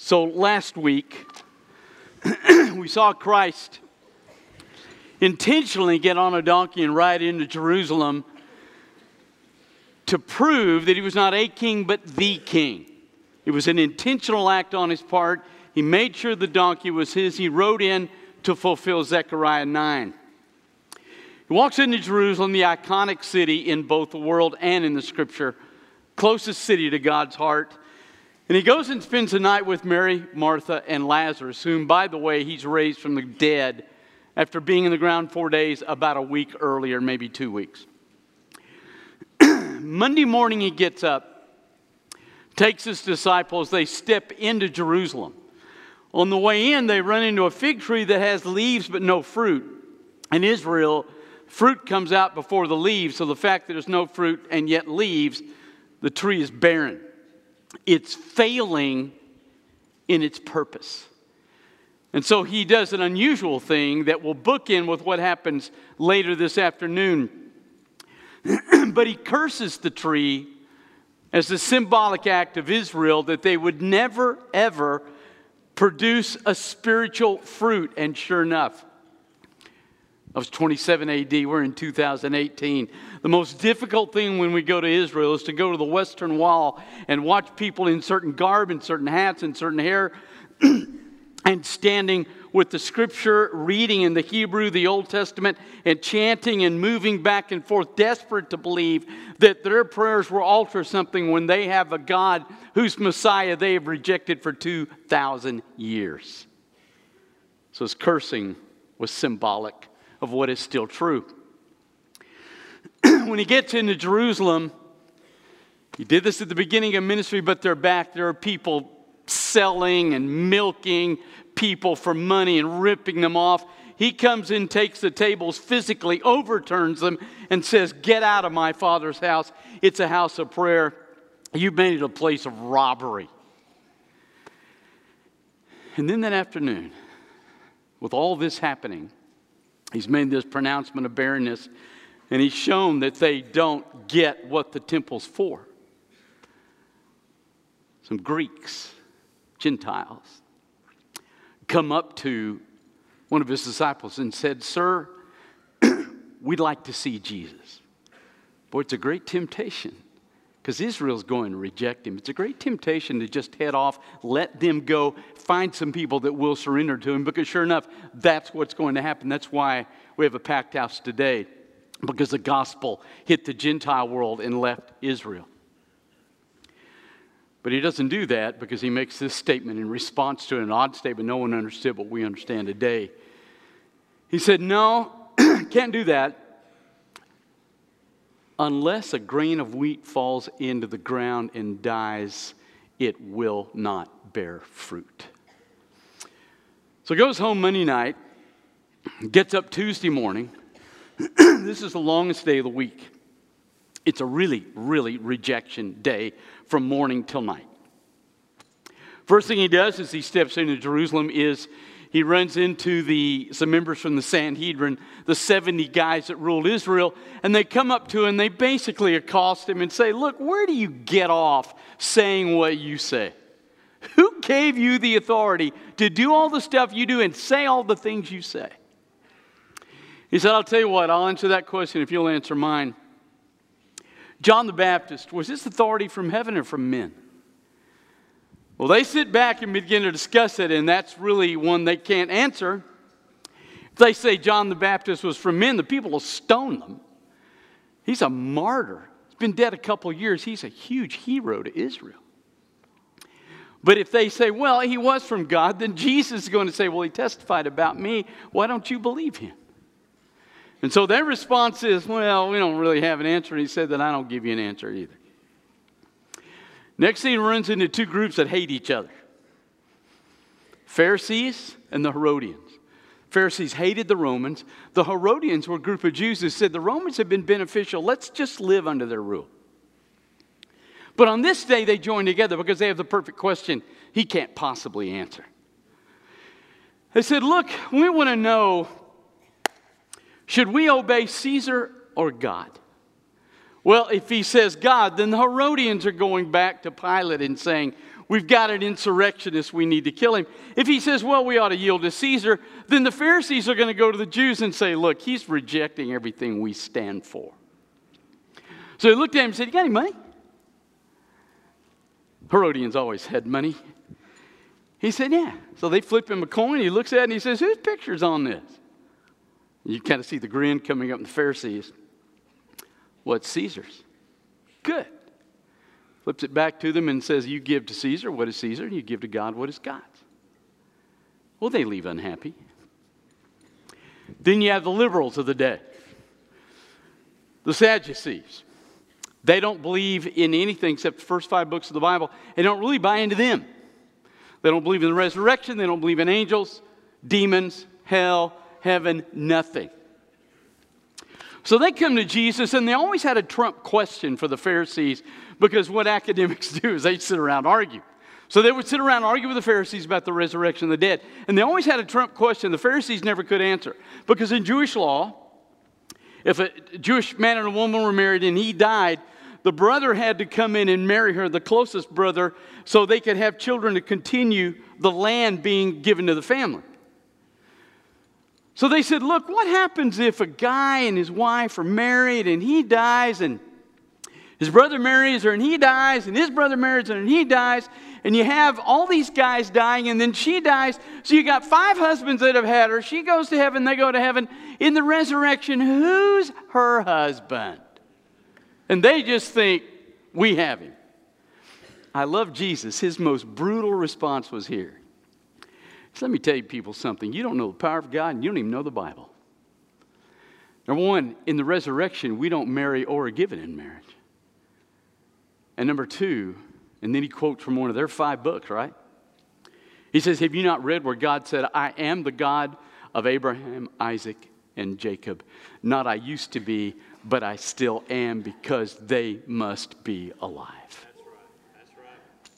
So last week, we saw Christ intentionally get on a donkey and ride into Jerusalem to prove that he was not a king, but the king. It was an intentional act on his part. He made sure the donkey was his. He rode in to fulfill Zechariah 9. He walks into Jerusalem, the iconic city in both the world and in the scripture, closest city to God's heart. And he goes and spends the night with Mary, Martha, and Lazarus, whom, by the way, he's raised from the dead after being in the ground four days about a week earlier, maybe two weeks. Monday morning, he gets up, takes his disciples, they step into Jerusalem. On the way in, they run into a fig tree that has leaves but no fruit. In Israel, fruit comes out before the leaves, so the fact that there's no fruit and yet leaves, the tree is barren it's failing in its purpose. And so he does an unusual thing that will book in with what happens later this afternoon. but he curses the tree as a symbolic act of Israel that they would never, ever produce a spiritual fruit. And sure enough, that was 27 AD. We're in 2018. The most difficult thing when we go to Israel is to go to the Western Wall and watch people in certain garb and certain hats and certain hair and standing with the scripture, reading in the Hebrew, the Old Testament, and chanting and moving back and forth, desperate to believe that their prayers will alter something when they have a God whose Messiah they have rejected for 2,000 years. So his cursing was symbolic of what is still true. when he gets into Jerusalem, he did this at the beginning of ministry, but they're back. There are people selling and milking people for money and ripping them off. He comes in, takes the tables, physically overturns them, and says, Get out of my father's house. It's a house of prayer. You've made it a place of robbery. And then that afternoon, with all this happening, He's made this pronouncement of barrenness, and he's shown that they don't get what the temple's for. Some Greeks, Gentiles, come up to one of his disciples and said, Sir, we'd like to see Jesus. Boy, it's a great temptation because Israel's going to reject him. It's a great temptation to just head off, let them go, find some people that will surrender to him, because sure enough, that's what's going to happen. That's why we have a packed house today, because the gospel hit the Gentile world and left Israel. But he doesn't do that because he makes this statement in response to an odd statement no one understood, but we understand today. He said, No, can't do that unless a grain of wheat falls into the ground and dies, it will not bear fruit. So he goes home Monday night, gets up Tuesday morning. this is the longest day of the week. It's a really, really rejection day from morning till night. First thing he does as he steps into Jerusalem is he runs into the, some members from the Sanhedrin, the 70 guys that ruled Israel, and they come up to him and they basically accost him and say, Look, where do you get off saying what you say? Who gave you the authority to do all the stuff you do and say all the things you say? He said, I'll tell you what, I'll answer that question if you'll answer mine. John the Baptist, was this authority from heaven or from men? Well, they sit back and begin to discuss it, and that's really one they can't answer. If they say John the Baptist was from men, the people will stone them. He's a martyr. He's been dead a couple years. He's a huge hero to Israel. But if they say, well, he was from God, then Jesus is going to say, well, he testified about me. Why don't you believe him? And so their response is, well, we don't really have an answer. And he said that I don't give you an answer either. Next thing, he runs into two groups that hate each other Pharisees and the Herodians. Pharisees hated the Romans. The Herodians were a group of Jews who said the Romans have been beneficial. Let's just live under their rule. But on this day, they join together because they have the perfect question he can't possibly answer. They said, Look, we want to know should we obey Caesar or God? Well, if he says God, then the Herodians are going back to Pilate and saying, we've got an insurrectionist, we need to kill him. If he says, well, we ought to yield to Caesar, then the Pharisees are going to go to the Jews and say, look, he's rejecting everything we stand for. So he looked at him and said, You got any money? Herodians always had money. He said, Yeah. So they flip him a coin. He looks at it and he says, Whose picture's on this? You kind of see the grin coming up in the Pharisees. What's Caesar's? Good. Flips it back to them and says, You give to Caesar what is Caesar, and you give to God what is God's. Well, they leave unhappy. Then you have the liberals of the day, the Sadducees. They don't believe in anything except the first five books of the Bible They don't really buy into them. They don't believe in the resurrection, they don't believe in angels, demons, hell, heaven, nothing. So they come to Jesus and they always had a trump question for the Pharisees because what academics do is they sit around argue. So they would sit around and argue with the Pharisees about the resurrection of the dead. And they always had a trump question the Pharisees never could answer. Because in Jewish law, if a Jewish man and a woman were married and he died, the brother had to come in and marry her, the closest brother, so they could have children to continue the land being given to the family. So they said, Look, what happens if a guy and his wife are married and he dies and his brother marries her and he dies, and his brother marries her and he dies, and you have all these guys dying, and then she dies. So you got five husbands that have had her. She goes to heaven, they go to heaven. In the resurrection, who's her husband? And they just think, we have him. I love Jesus. His most brutal response was here. So let me tell you people something. You don't know the power of God, and you don't even know the Bible. Number one, in the resurrection, we don't marry or are given in marriage. And number two, and then he quotes from one of their five books, right? He says, Have you not read where God said, I am the God of Abraham, Isaac, and Jacob? Not I used to be, but I still am because they must be alive. That's right. That's right.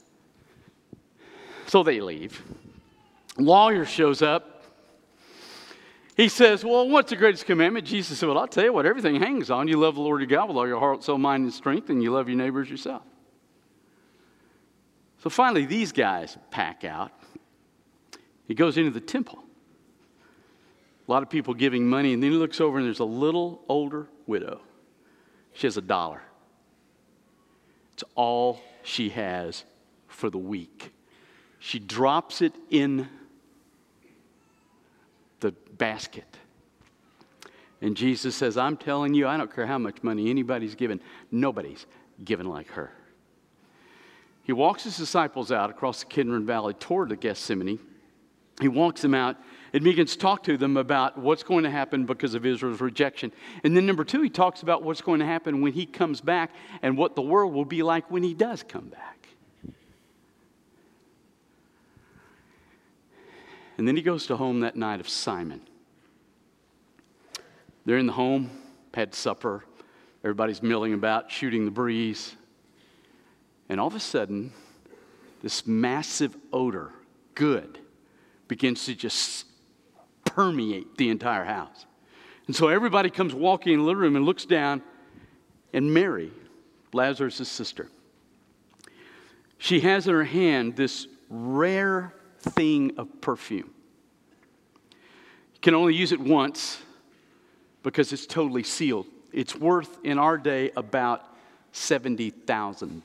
So they leave. Lawyer shows up. He says, Well, what's the greatest commandment? Jesus said, Well, I'll tell you what, everything hangs on. You love the Lord your God with all your heart, soul, mind, and strength, and you love your neighbors yourself. So finally, these guys pack out. He goes into the temple. A lot of people giving money, and then he looks over and there's a little older widow. She has a dollar. It's all she has for the week. She drops it in the basket. And Jesus says, I'm telling you, I don't care how much money anybody's given, nobody's given like her. He walks his disciples out across the Kidron Valley toward the Gethsemane. He walks them out and begins to talk to them about what's going to happen because of Israel's rejection. And then, number two, he talks about what's going to happen when he comes back and what the world will be like when he does come back. And then he goes to home that night of Simon. They're in the home, had supper, everybody's milling about, shooting the breeze. And all of a sudden, this massive odor, good, begins to just permeate the entire house. And so everybody comes walking in the living room and looks down, and Mary, Lazarus' sister, she has in her hand this rare thing of perfume. Can only use it once because it's totally sealed. It's worth in our day about $70,000.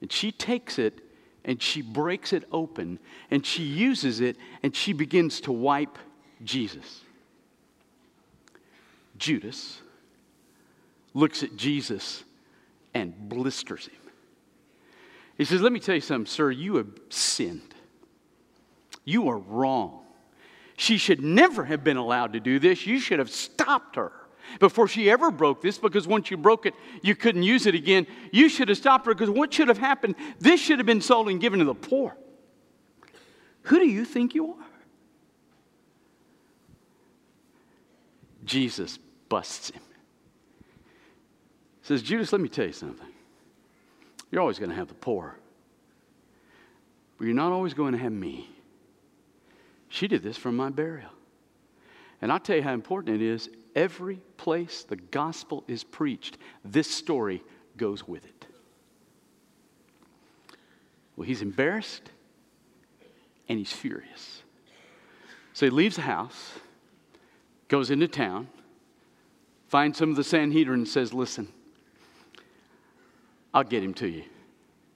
And she takes it and she breaks it open and she uses it and she begins to wipe Jesus. Judas looks at Jesus and blisters him. He says, Let me tell you something, sir. You have sinned. You are wrong. She should never have been allowed to do this. You should have stopped her before she ever broke this because once you broke it, you couldn't use it again. You should have stopped her because what should have happened? This should have been sold and given to the poor. Who do you think you are? Jesus busts him. Says, Judas, let me tell you something. You're always going to have the poor, but you're not always going to have me. She did this from my burial. And I'll tell you how important it is every place the gospel is preached, this story goes with it. Well, he's embarrassed and he's furious. So he leaves the house, goes into town, finds some of the Sanhedrin, and says, Listen, I'll get him to you.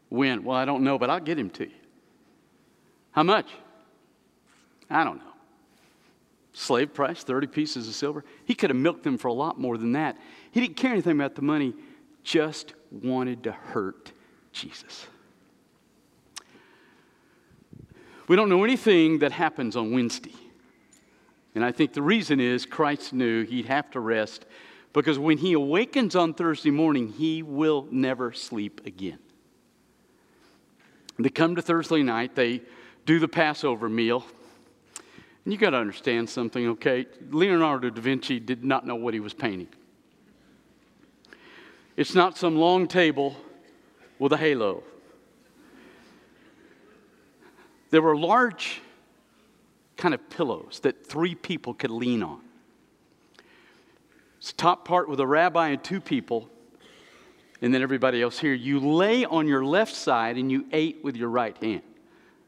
When? Well, I don't know, but I'll get him to you. How much? I don't know. Slave price, 30 pieces of silver. He could have milked them for a lot more than that. He didn't care anything about the money, just wanted to hurt Jesus. We don't know anything that happens on Wednesday. And I think the reason is Christ knew he'd have to rest because when he awakens on Thursday morning, he will never sleep again. They come to Thursday night, they do the Passover meal. And you got to understand something, okay? Leonardo da Vinci did not know what he was painting. It's not some long table with a halo. There were large kind of pillows that three people could lean on. It's top part with a rabbi and two people, and then everybody else here. You lay on your left side and you ate with your right hand.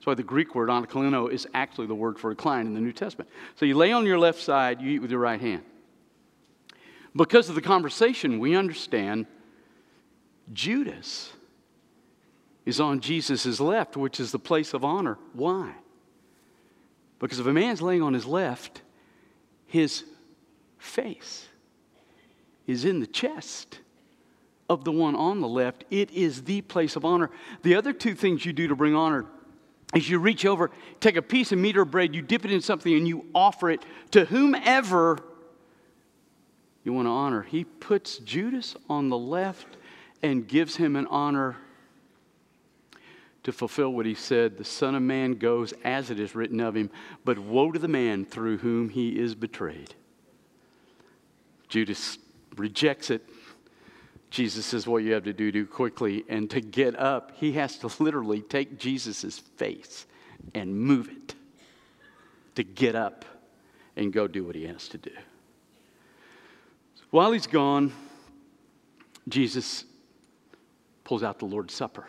That's why the Greek word anakalino is actually the word for recline in the New Testament. So you lay on your left side, you eat with your right hand. Because of the conversation, we understand Judas is on Jesus' left, which is the place of honor. Why? Because if a man's laying on his left, his face is in the chest of the one on the left. It is the place of honor. The other two things you do to bring honor is you reach over, take a piece of meat or bread, you dip it in something, and you offer it to whomever you want to honor. He puts Judas on the left and gives him an honor to fulfill what he said the Son of Man goes as it is written of him, but woe to the man through whom he is betrayed. Judas rejects it. Jesus says, What you have to do, do quickly. And to get up, he has to literally take Jesus' face and move it to get up and go do what he has to do. While he's gone, Jesus pulls out the Lord's Supper.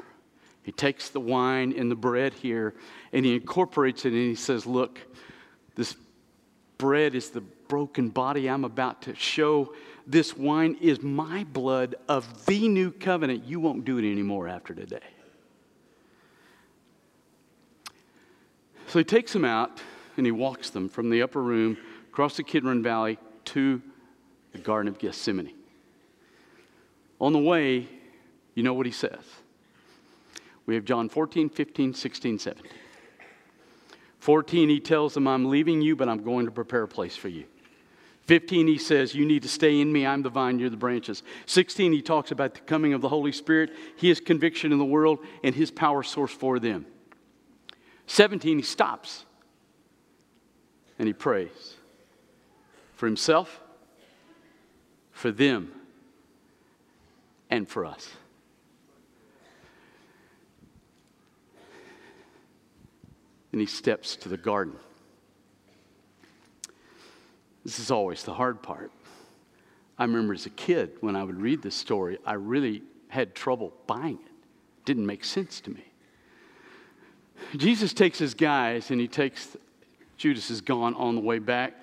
He takes the wine and the bread here and he incorporates it and he says, Look, this bread is the broken body I'm about to show. This wine is my blood of the new covenant. You won't do it anymore after today. So he takes them out and he walks them from the upper room across the Kidron Valley to the Garden of Gethsemane. On the way, you know what he says. We have John 14, 15, 16, 17. 14, he tells them, I'm leaving you, but I'm going to prepare a place for you. 15, he says, You need to stay in me. I'm the vine, you're the branches. 16, he talks about the coming of the Holy Spirit, his conviction in the world, and his power source for them. 17, he stops and he prays for himself, for them, and for us. and he steps to the garden. This is always the hard part. I remember as a kid when I would read this story, I really had trouble buying it. it didn't make sense to me. Jesus takes his guys and he takes, Judas is gone on the way back.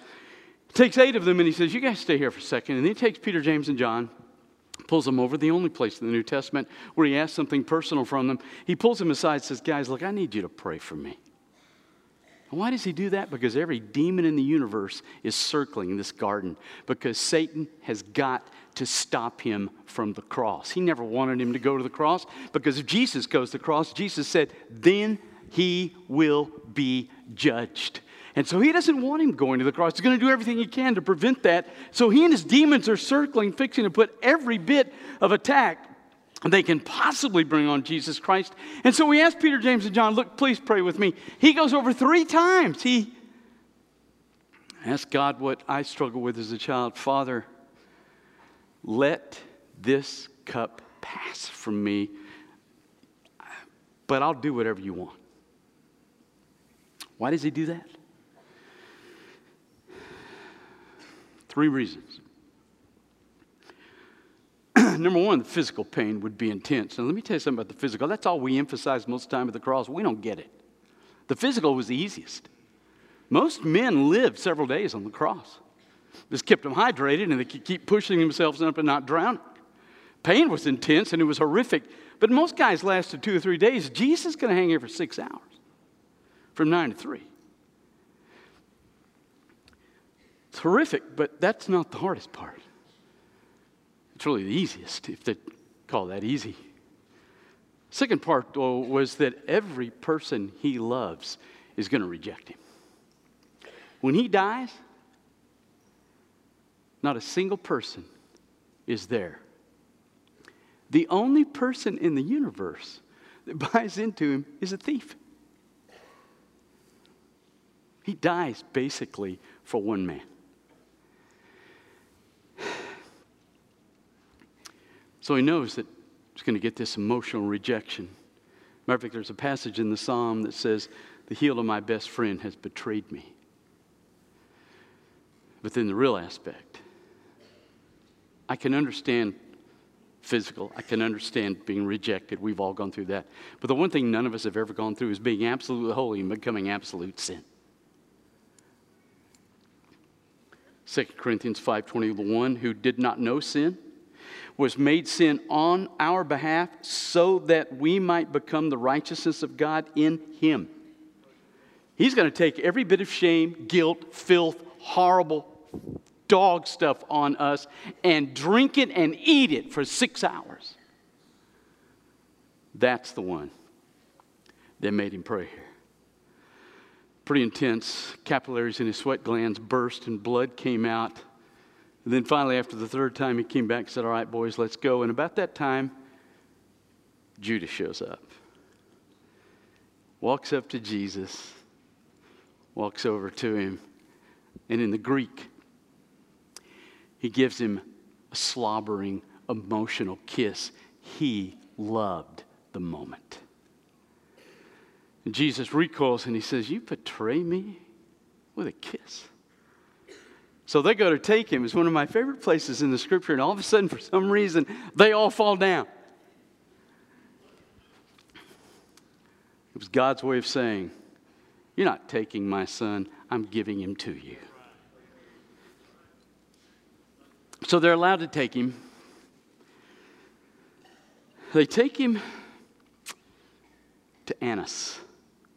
He takes eight of them and he says, You guys stay here for a second. And he takes Peter, James, and John, pulls them over, the only place in the New Testament where he asks something personal from them. He pulls them aside and says, Guys, look, I need you to pray for me. Why does he do that? Because every demon in the universe is circling this garden because Satan has got to stop him from the cross. He never wanted him to go to the cross because if Jesus goes to the cross, Jesus said, then he will be judged. And so he doesn't want him going to the cross. He's going to do everything he can to prevent that. So he and his demons are circling, fixing to put every bit of attack they can possibly bring on Jesus Christ. And so we asked Peter, James, and John, look, please pray with me. He goes over three times. He asked God what I struggle with as a child Father, let this cup pass from me, but I'll do whatever you want. Why does he do that? Three reasons. number one, the physical pain would be intense. And let me tell you something about the physical. That's all we emphasize most of the time at the cross. We don't get it. The physical was the easiest. Most men lived several days on the cross. This kept them hydrated and they could keep pushing themselves up and not drowning. Pain was intense and it was horrific, but most guys lasted two or three days. Jesus is going to hang here for six hours from nine to three. It's horrific, but that's not the hardest part. It's really the easiest, if they call that easy. Second part, though, was that every person he loves is going to reject him. When he dies, not a single person is there. The only person in the universe that buys into him is a thief. He dies basically for one man. So he knows that he's going to get this emotional rejection. Matter of fact, there's a passage in the psalm that says, The heel of my best friend has betrayed me. But then the real aspect, I can understand physical, I can understand being rejected. We've all gone through that. But the one thing none of us have ever gone through is being absolutely holy and becoming absolute sin. 2 Corinthians 5:21 who did not know sin was made sin on our behalf so that we might become the righteousness of God in him. He's going to take every bit of shame, guilt, filth, horrible dog stuff on us and drink it and eat it for six hours. That's the one that made him pray here. Pretty intense. Capillaries in his sweat glands burst and blood came out. And then finally, after the third time, he came back and said, All right, boys, let's go. And about that time, Judas shows up, walks up to Jesus, walks over to him, and in the Greek, he gives him a slobbering, emotional kiss. He loved the moment. And Jesus recoils and he says, You betray me with a kiss. So they go to take him. It's one of my favorite places in the scripture, and all of a sudden, for some reason, they all fall down. It was God's way of saying, You're not taking my son, I'm giving him to you. So they're allowed to take him. They take him to Annas,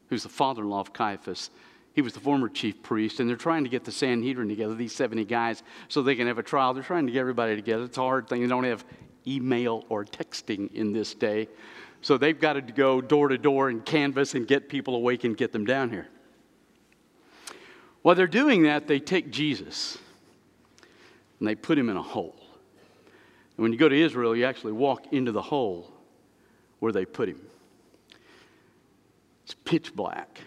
who's the father in law of Caiaphas. He was the former chief priest, and they're trying to get the Sanhedrin together, these 70 guys, so they can have a trial. They're trying to get everybody together. It's a hard thing. They don't have email or texting in this day. So they've got to go door to door and canvass and get people awake and get them down here. While they're doing that, they take Jesus and they put him in a hole. And when you go to Israel, you actually walk into the hole where they put him. It's pitch black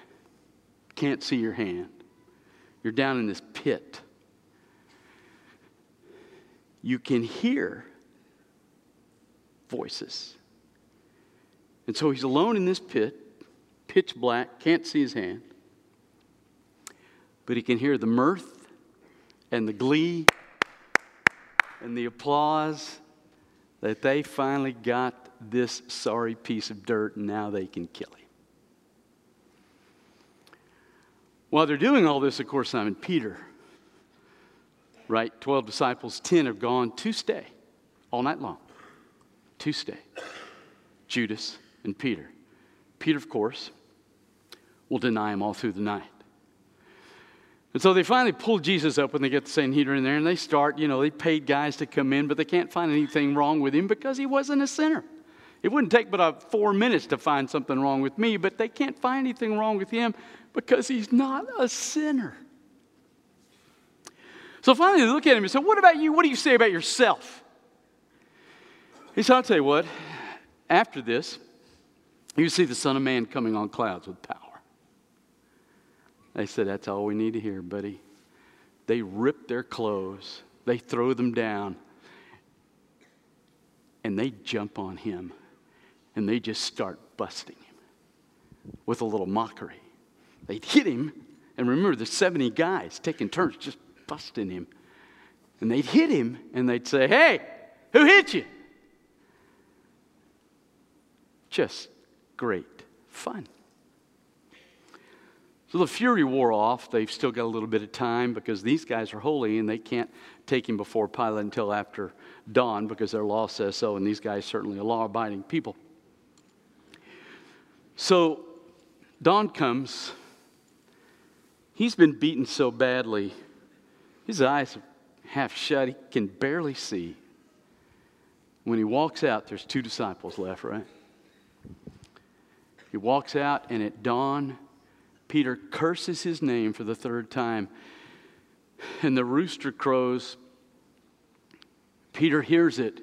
can't see your hand. You're down in this pit. You can hear voices. And so he's alone in this pit, pitch black, can't see his hand. But he can hear the mirth and the glee and the applause that they finally got this sorry piece of dirt and now they can kill him. While they're doing all this, of course, Simon Peter, right? 12 disciples, 10 have gone to stay all night long. To stay. Judas and Peter. Peter, of course, will deny him all through the night. And so they finally pull Jesus up when they get the Sanhedrin in there, and they start, you know, they paid guys to come in, but they can't find anything wrong with him because he wasn't a sinner. It wouldn't take but uh, four minutes to find something wrong with me, but they can't find anything wrong with him because he's not a sinner. So finally, they look at him and say, What about you? What do you say about yourself? He said, I'll tell you what, after this, you see the Son of Man coming on clouds with power. They said, That's all we need to hear, buddy. They rip their clothes, they throw them down, and they jump on him, and they just start busting him with a little mockery. They'd hit him, and remember, the 70 guys taking turns just busting him. And they'd hit him, and they'd say, Hey, who hit you? just great fun. So the fury wore off. They've still got a little bit of time because these guys are holy and they can't take him before Pilate until after dawn because their law says so, and these guys certainly are law abiding people. So dawn comes. He's been beaten so badly, his eyes are half shut. He can barely see. When he walks out, there's two disciples left, right? He walks out, and at dawn, Peter curses his name for the third time. And the rooster crows. Peter hears it.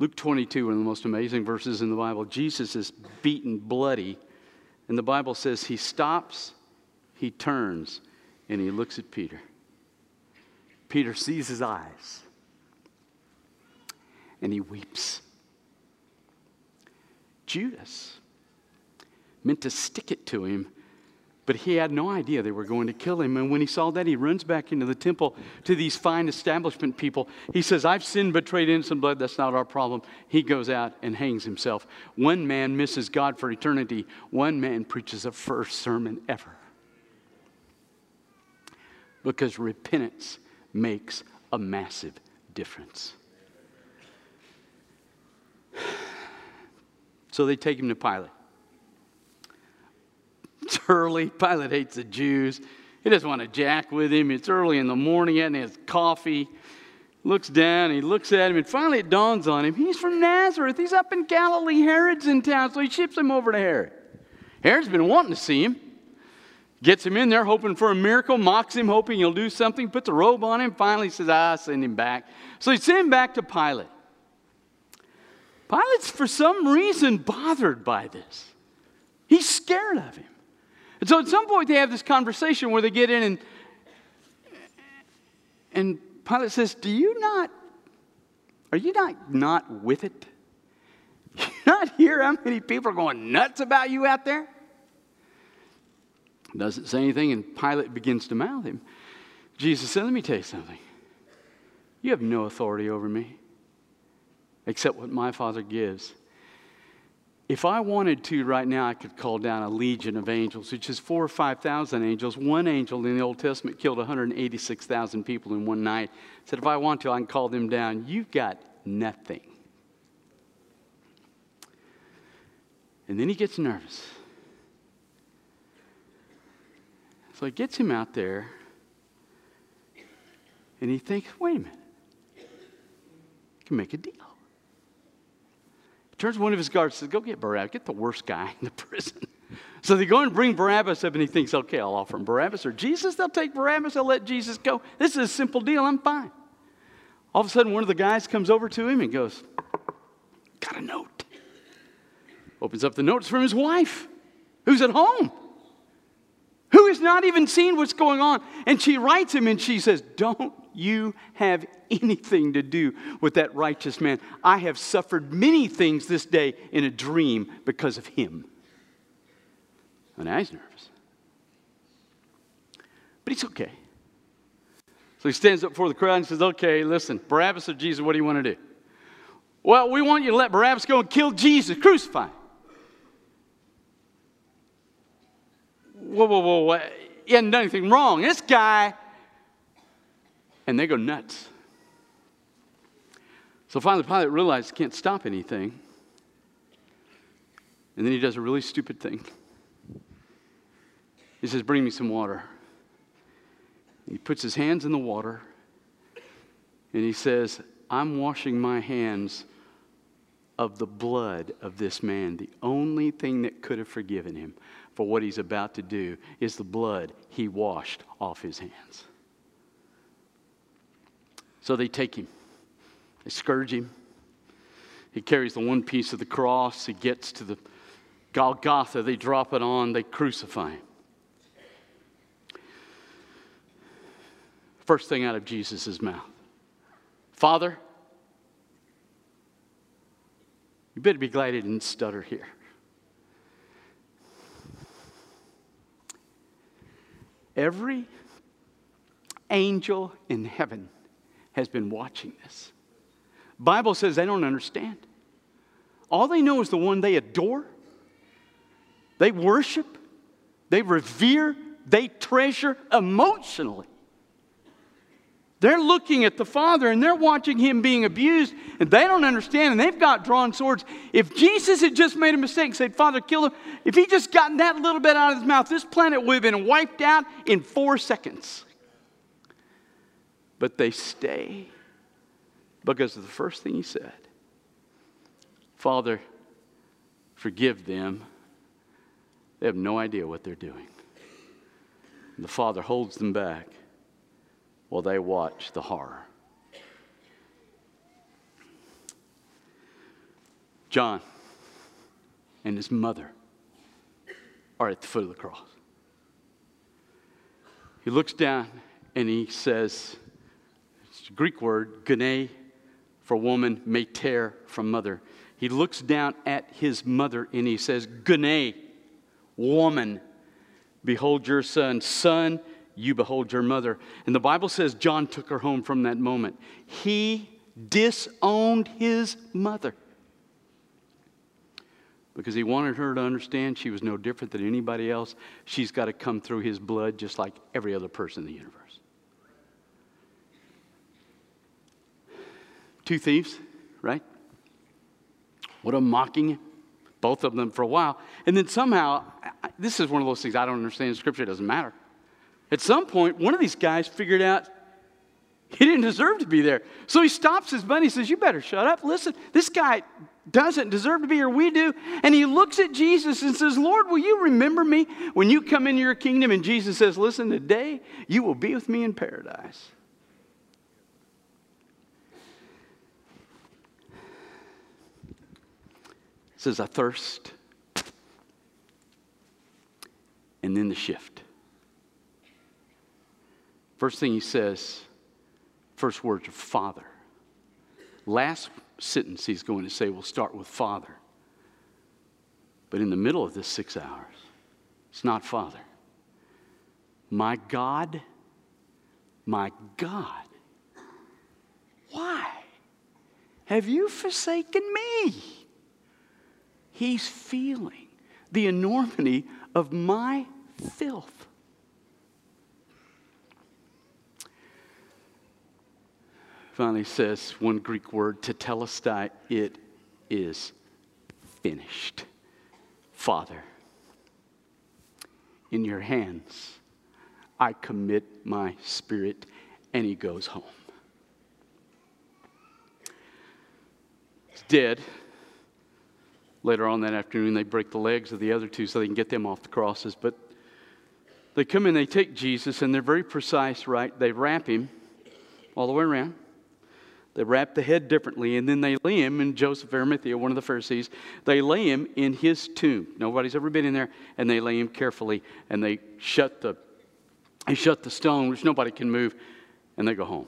Luke 22, one of the most amazing verses in the Bible. Jesus is beaten bloody. And the Bible says he stops, he turns, and he looks at Peter. Peter sees his eyes and he weeps. Judas meant to stick it to him, but he had no idea they were going to kill him. And when he saw that, he runs back into the temple to these fine establishment people. He says, I've sinned, betrayed innocent blood. That's not our problem. He goes out and hangs himself. One man misses God for eternity, one man preaches a first sermon ever. Because repentance makes a massive difference. So they take him to Pilate. Early. Pilate hates the Jews. He doesn't want to jack with him. It's early in the morning, and his coffee. Looks down, he looks at him, and finally it dawns on him. He's from Nazareth. He's up in Galilee. Herod's in town, so he ships him over to Herod. Herod's been wanting to see him. Gets him in there, hoping for a miracle, mocks him, hoping he'll do something, puts a robe on him, finally says, I Ah, send him back. So he sent him back to Pilate. Pilate's, for some reason, bothered by this. He's scared of him. And so at some point they have this conversation where they get in and and Pilate says, Do you not, are you not not with it? You not hear how many people are going nuts about you out there? Doesn't say anything, and Pilate begins to mouth him. Jesus said, Let me tell you something. You have no authority over me except what my Father gives. If I wanted to right now, I could call down a legion of angels, which is four or 5,000 angels. One angel in the Old Testament killed 186,000 people in one night. Said, if I want to, I can call them down. You've got nothing. And then he gets nervous. So he gets him out there, and he thinks, wait a minute, I can make a deal turns to one of his guards and says, Go get Barabbas, get the worst guy in the prison. So they go and bring Barabbas up, and he thinks, Okay, I'll offer him Barabbas or Jesus. They'll take Barabbas, I'll let Jesus go. This is a simple deal, I'm fine. All of a sudden, one of the guys comes over to him and goes, Got a note. Opens up the notes from his wife, who's at home, who has not even seen what's going on. And she writes him and she says, Don't you have anything to do with that righteous man. I have suffered many things this day in a dream because of him. And now he's nervous. But he's okay. So he stands up before the crowd and says, Okay, listen, Barabbas or Jesus, what do you want to do? Well, we want you to let Barabbas go and kill Jesus, crucify him. Whoa, whoa, whoa, whoa. He hadn't done anything wrong. This guy and they go nuts. So finally, Pilate realizes he can't stop anything. And then he does a really stupid thing. He says, Bring me some water. He puts his hands in the water and he says, I'm washing my hands of the blood of this man. The only thing that could have forgiven him for what he's about to do is the blood he washed off his hands. So they take him, they scourge him. He carries the one piece of the cross. He gets to the Golgotha. They drop it on, they crucify him. First thing out of Jesus' mouth Father, you better be glad he didn't stutter here. Every angel in heaven has been watching this. Bible says they don't understand. all they know is the one they adore, they worship, they revere, they treasure emotionally. They're looking at the father and they're watching him being abused, and they don't understand, and they've got drawn swords. If Jesus had just made a mistake and said, Father, kill him, if he just gotten that little bit out of his mouth, this planet would have been wiped out in four seconds. But they stay because of the first thing he said Father, forgive them. They have no idea what they're doing. And the father holds them back while they watch the horror. John and his mother are at the foot of the cross. He looks down and he says, Greek word, gene for woman, mater from mother. He looks down at his mother and he says, gene, woman, behold your son. Son, you behold your mother. And the Bible says John took her home from that moment. He disowned his mother because he wanted her to understand she was no different than anybody else. She's got to come through his blood just like every other person in the universe. Two thieves, right? What a mocking both of them for a while. And then somehow, this is one of those things I don't understand in Scripture, it doesn't matter. At some point, one of these guys figured out he didn't deserve to be there. So he stops his buddy and says, You better shut up. Listen, this guy doesn't deserve to be here. We do. And he looks at Jesus and says, Lord, will you remember me when you come into your kingdom? And Jesus says, Listen, today you will be with me in paradise. Says, I thirst. And then the shift. First thing he says, first words are Father. Last sentence he's going to say will start with Father. But in the middle of this six hours, it's not Father. My God, my God, why have you forsaken me? He's feeling the enormity of my filth. finally says one Greek word, tetelestai, it is finished. Father, in your hands I commit my spirit, and he goes home. He's dead. Later on that afternoon, they break the legs of the other two so they can get them off the crosses. But they come in, they take Jesus, and they're very precise, right? They wrap him all the way around. They wrap the head differently, and then they lay him in Joseph Arimathea, one of the Pharisees. They lay him in his tomb. Nobody's ever been in there, and they lay him carefully, and they shut the, they shut the stone, which nobody can move, and they go home.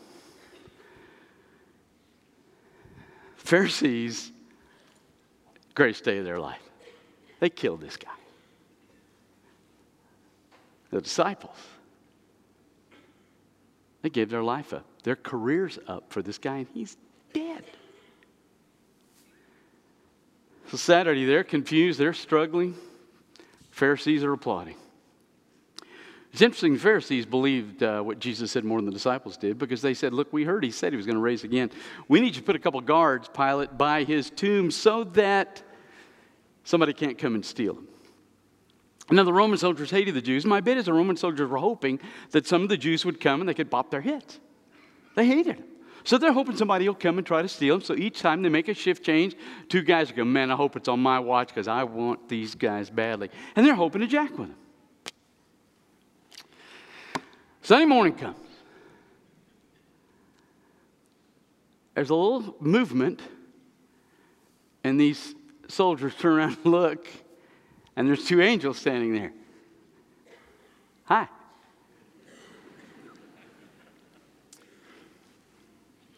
Pharisees, greatest day of their life. They killed this guy. The disciples, they gave their life up their careers up for this guy, and he's dead. So Saturday, they're confused, they're struggling. Pharisees are applauding. It's interesting, the Pharisees believed uh, what Jesus said more than the disciples did because they said, Look, we heard he said he was going to raise again. We need you to put a couple guards, Pilate, by his tomb so that somebody can't come and steal him. Now, the Roman soldiers hated the Jews. My bet is the Roman soldiers were hoping that some of the Jews would come and they could pop their heads. They hated him. So they're hoping somebody will come and try to steal them. So each time they make a shift change, two guys go, Man, I hope it's on my watch because I want these guys badly. And they're hoping to jack with him. Sunday morning comes. There's a little movement, and these soldiers turn around and look, and there's two angels standing there. Hi.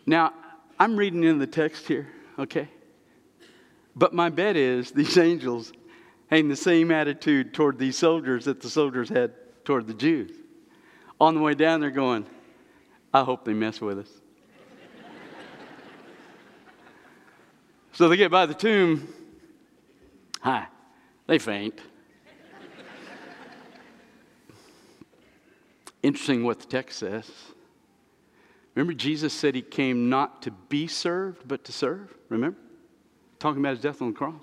Now, I'm reading in the text here, okay? But my bet is these angels had the same attitude toward these soldiers that the soldiers had toward the Jews. On the way down, they're going, I hope they mess with us. so they get by the tomb, Hi. They faint. Interesting what the text says. Remember, Jesus said he came not to be served, but to serve? Remember? Talking about his death on the cross.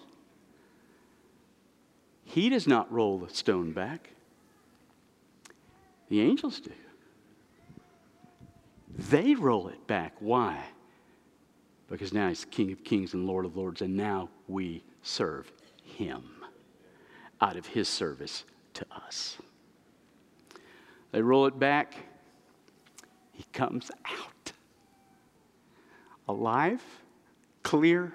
He does not roll the stone back, the angels do. They roll it back. Why? Because now he's King of Kings and Lord of Lords, and now we serve him out of his service to us. They roll it back, he comes out alive, clear,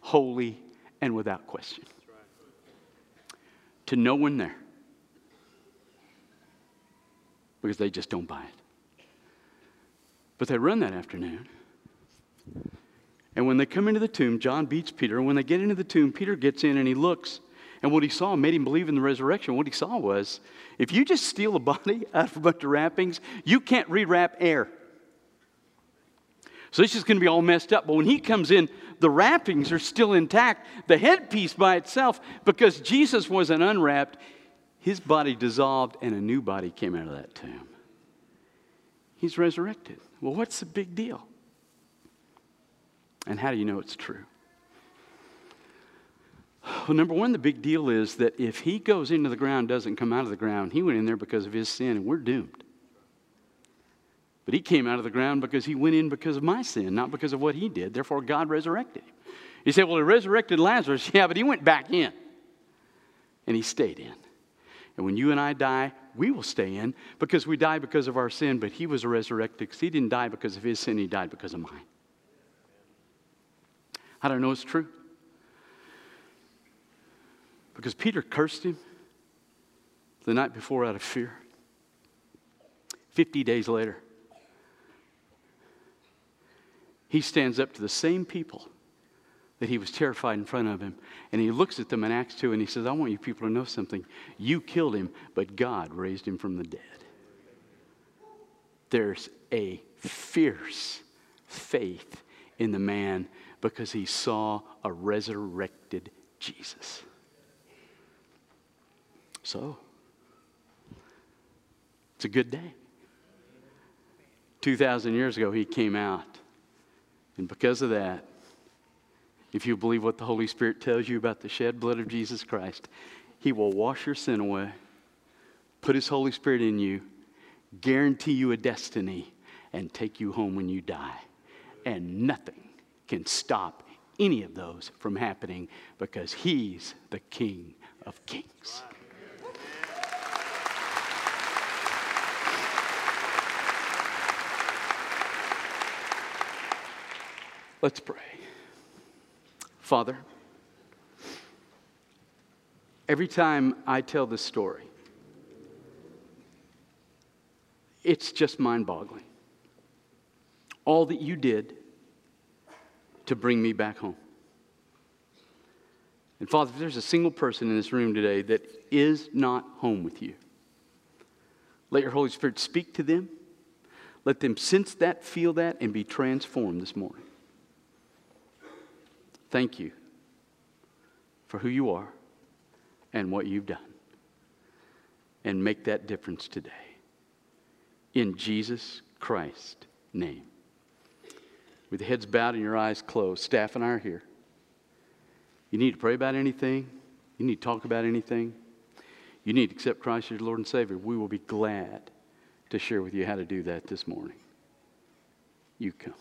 holy, and without question. To no one there. Because they just don't buy it. But they run that afternoon. And when they come into the tomb, John beats Peter. And when they get into the tomb, Peter gets in and he looks. And what he saw made him believe in the resurrection. What he saw was if you just steal a body out of a bunch of wrappings, you can't rewrap air. So it's just going to be all messed up. But when he comes in, the wrappings are still intact. The headpiece by itself, because Jesus wasn't unwrapped, his body dissolved and a new body came out of that tomb. He's resurrected. Well, what's the big deal? And how do you know it's true? Well, number one, the big deal is that if he goes into the ground, doesn't come out of the ground, he went in there because of his sin, and we're doomed. But he came out of the ground because he went in because of my sin, not because of what he did. Therefore, God resurrected him. He said, Well, he resurrected Lazarus. Yeah, but he went back in. And he stayed in. And when you and I die, we will stay in because we die because of our sin, but he was resurrected because he didn't die because of his sin, he died because of mine. I don't know it's true? Because Peter cursed him the night before out of fear. 50 days later, he stands up to the same people that he was terrified in front of him. And he looks at them in Acts 2 and he says, I want you people to know something. You killed him, but God raised him from the dead. There's a fierce faith in the man because he saw a resurrected Jesus. So, it's a good day. 2,000 years ago, he came out. And because of that, if you believe what the Holy Spirit tells you about the shed blood of Jesus Christ, he will wash your sin away, put his Holy Spirit in you, guarantee you a destiny, and take you home when you die. And nothing can stop any of those from happening because he's the King of Kings. Let's pray. Father, every time I tell this story, it's just mind boggling. All that you did to bring me back home. And Father, if there's a single person in this room today that is not home with you, let your Holy Spirit speak to them. Let them sense that, feel that, and be transformed this morning. Thank you for who you are and what you've done. And make that difference today. In Jesus Christ's name. With your heads bowed and your eyes closed, staff and I are here. You need to pray about anything, you need to talk about anything, you need to accept Christ as your Lord and Savior. We will be glad to share with you how to do that this morning. You come.